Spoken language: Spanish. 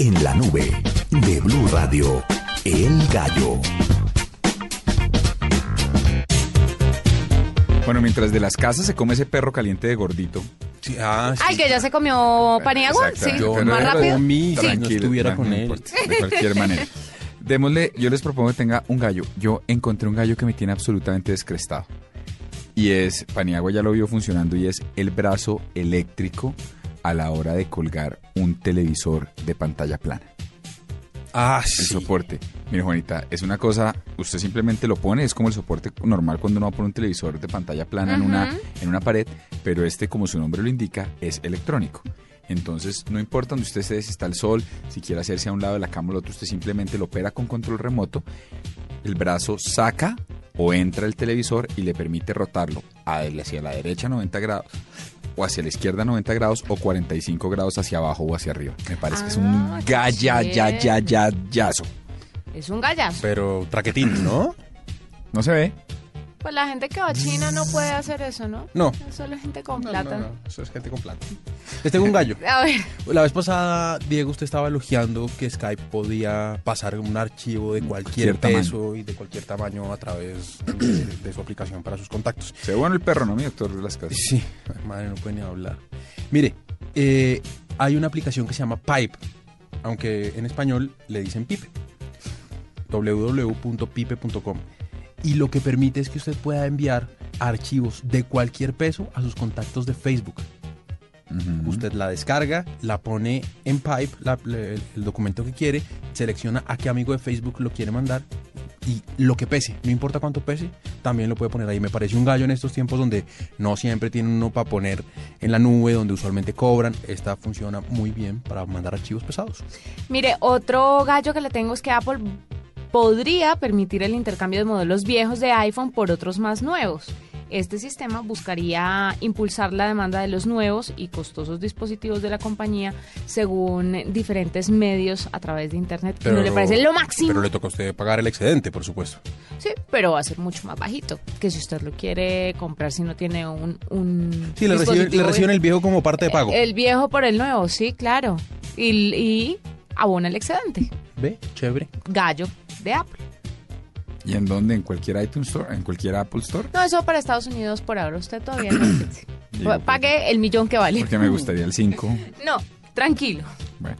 En la nube de Blue Radio, El Gallo. Bueno, mientras de las casas se come ese perro caliente de gordito. Sí, ah, sí. Ay, que ya se comió paniagua. Sí. Yo más no rápido. comí, Sí. no estuviera no, con él. importa, de cualquier manera. Démosle, yo les propongo que tenga un gallo. Yo encontré un gallo que me tiene absolutamente descrestado. Y es, Paniagua ya lo vio funcionando y es el brazo eléctrico a la hora de colgar un televisor de pantalla plana. Ah, El sí. soporte. Mire, Juanita, es una cosa, usted simplemente lo pone, es como el soporte normal cuando uno va por un televisor de pantalla plana en, una, en una pared, pero este, como su nombre lo indica, es electrónico. Entonces, no importa donde usted esté, si está el sol, si quiere hacerse a un lado de la cama o al otro, usted simplemente lo opera con control remoto, el brazo saca o entra el televisor y le permite rotarlo hacia la derecha 90 grados o hacia la izquierda 90 grados o 45 grados hacia abajo o hacia arriba. Me parece que es Ah, un qué galla, ya, ya, ya, yazo. Es un gallazo. Pero traquetín, ¿no? No se ve. Pues la gente que va a China no puede hacer eso, ¿no? No. Es Solo gente con No, plata. no, no, Eso es gente con plata. Les tengo un gallo. A ver, La vez pasada, Diego, usted estaba elogiando que Skype podía pasar un archivo de cualquier, Cualquier peso y de cualquier tamaño a través de, de su aplicación para sus contactos. Se ve bueno el perro, ¿no, mi doctor de las casas? Sí, madre, no puede ni hablar. Mire, eh, hay una aplicación que se llama Pipe, aunque en español le dicen Pipe. www.pipe.com. Y lo que permite es que usted pueda enviar archivos de cualquier peso a sus contactos de Facebook. Usted la descarga, la pone en Pipe, la- el, el documento que quiere, selecciona a qué amigo de Facebook lo quiere mandar y lo que pese, no importa cuánto pese, también lo puede poner ahí. Me parece un gallo en estos tiempos donde no siempre tiene uno para poner en la nube, donde usualmente cobran. Esta funciona muy bien para mandar archivos pesados. mire, otro gallo que le tengo es que Apple podría permitir el intercambio de modelos viejos de iPhone por otros más nuevos. Este sistema buscaría impulsar la demanda de los nuevos y costosos dispositivos de la compañía según diferentes medios a través de Internet. ¿Y ¿No le parece lo máximo? Pero le toca a usted pagar el excedente, por supuesto. Sí, pero va a ser mucho más bajito que si usted lo quiere comprar si no tiene un... un Sí, le, recibe- le reciben el viejo como parte de pago. El viejo por el nuevo, sí, claro. Y, y abona el excedente. ¿Ve? Chévere. Gallo de Apple. ¿Y en dónde? ¿En cualquier iTunes Store? ¿En cualquier Apple Store? No, eso para Estados Unidos por ahora. Usted todavía no. Digo, Pague el millón que vale. Porque me gustaría el 5. No, tranquilo. Bueno.